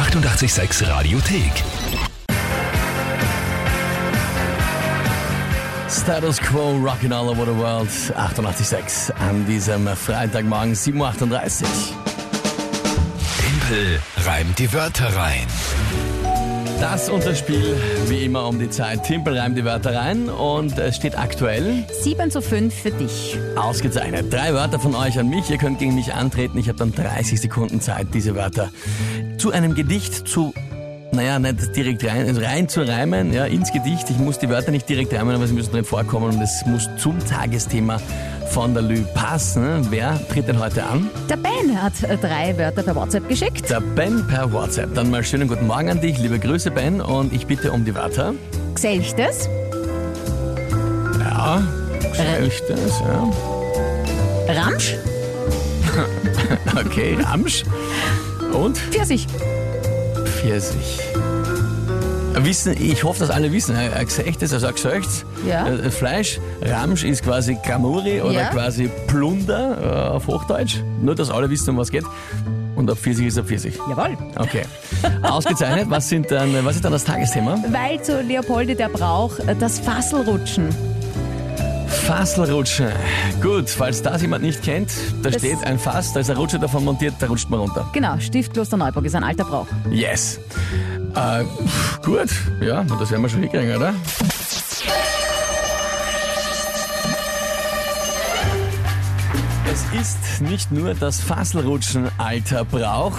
886 Radiothek. Status Quo, Rockin' All Over the World, 88.6 an diesem Freitagmorgen, 7.38 Uhr. Tempel reimt die Wörter rein. Das unser Spiel, wie immer um die Zeit. Timpel reimt die Wörter rein und es steht aktuell 7 zu 5 für dich. ausgezeichnet. Drei Wörter von euch an mich. Ihr könnt gegen mich antreten. Ich habe dann 30 Sekunden Zeit, diese Wörter zu einem Gedicht zu naja, nicht direkt rein, also rein zu reimen, ja, ins Gedicht. Ich muss die Wörter nicht direkt reimen, aber sie müssen drin vorkommen und es muss zum Tagesthema von der Lü passen. Wer tritt denn heute an? Der Ben hat drei Wörter per WhatsApp geschickt. Der Ben per WhatsApp. Dann mal schönen guten Morgen an dich, liebe Grüße Ben und ich bitte um die Wörter. Geselchtes, Ja, Schlechtes, ja. Ramsch, Okay, Ramsch und Pfirsich. Pfirsich. Wissen, ich hoffe, dass alle wissen, ein Gesechtes, also ein Gesöchts, Ja. äh, Fleisch, Ramsch ist quasi Gramuri oder Ja. quasi Plunder äh, auf Hochdeutsch. Nur, dass alle wissen, um was geht. Und ein Pfirsich ist ein Pfirsich. Jawohl. Okay. Ausgezeichnet. Was, sind dann, was ist dann das Tagesthema? Weil zu Leopoldi der Brauch äh, das Fasselrutschen. Fasselrutschen. Gut, falls das jemand nicht kennt, da Das- steht ein Fass, da ist ein Rutscher davon montiert, da rutscht man runter. Genau, Stift Klosterneuburg ist ein alter Brauch. Yes. Äh, gut, ja, das werden wir schon hinkriegen, oder? Es ist nicht nur das Fasselrutschen alter Brauch,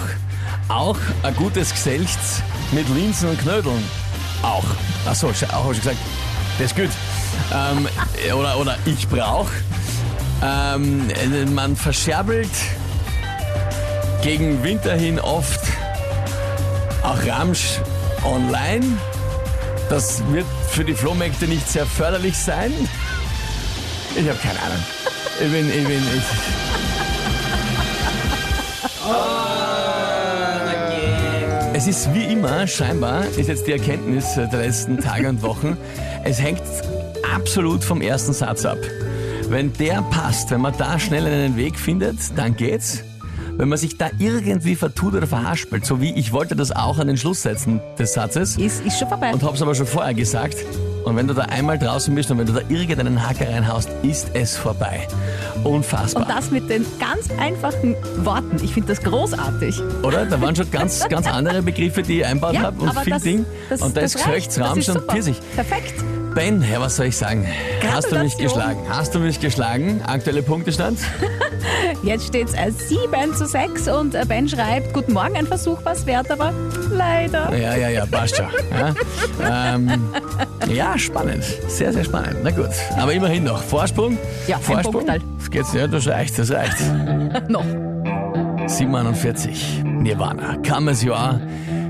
auch ein gutes Geselchts mit Linsen und Knödeln. Auch. Achso, auch hab ich gesagt. Das ist gut. Ähm, oder, oder ich brauch. Ähm, man verscherbelt gegen Winter hin oft auch Ramsch online. Das wird für die Flohmärkte nicht sehr förderlich sein. Ich habe keine Ahnung. Ich bin, ich bin, ich. Es ist wie immer, scheinbar, ist jetzt die Erkenntnis der letzten Tage und Wochen, es hängt absolut vom ersten Satz ab. Wenn der passt, wenn man da schnell einen Weg findet, dann geht's. Wenn man sich da irgendwie vertut oder verhaspelt, so wie ich wollte das auch an den Schlusssätzen des Satzes Ist, ist schon vorbei. und hab's aber schon vorher gesagt. Und wenn du da einmal draußen bist und wenn du da irgendeinen Haker reinhaust, ist es vorbei. Unfassbar. Und das mit den ganz einfachen Worten. Ich finde das großartig. Oder? Da waren schon ganz, ganz andere Begriffe, die ich einbaut Ja, habe und viel das, Ding. das, und da ist das reicht. Geschlechts, Das Ramsch und. Pfirsich. Perfekt. Ben, ja, was soll ich sagen? Hast du mich geschlagen? Hast du mich geschlagen? Aktuelle Punktestand? Jetzt steht es 7 zu 6 und äh, Ben schreibt, guten Morgen, ein Versuch was wert, aber leider. Ja, ja, ja, passt schon. Ja, ähm, ja, spannend. Sehr, sehr spannend. Na gut. Aber immerhin noch. Vorsprung? Ja, Vorsprung. Das geht's, ja, das reicht, das reicht. Noch. 47. Nirvana. Come as you are.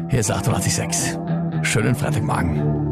Hier ist 886. Schönen Freitagmorgen.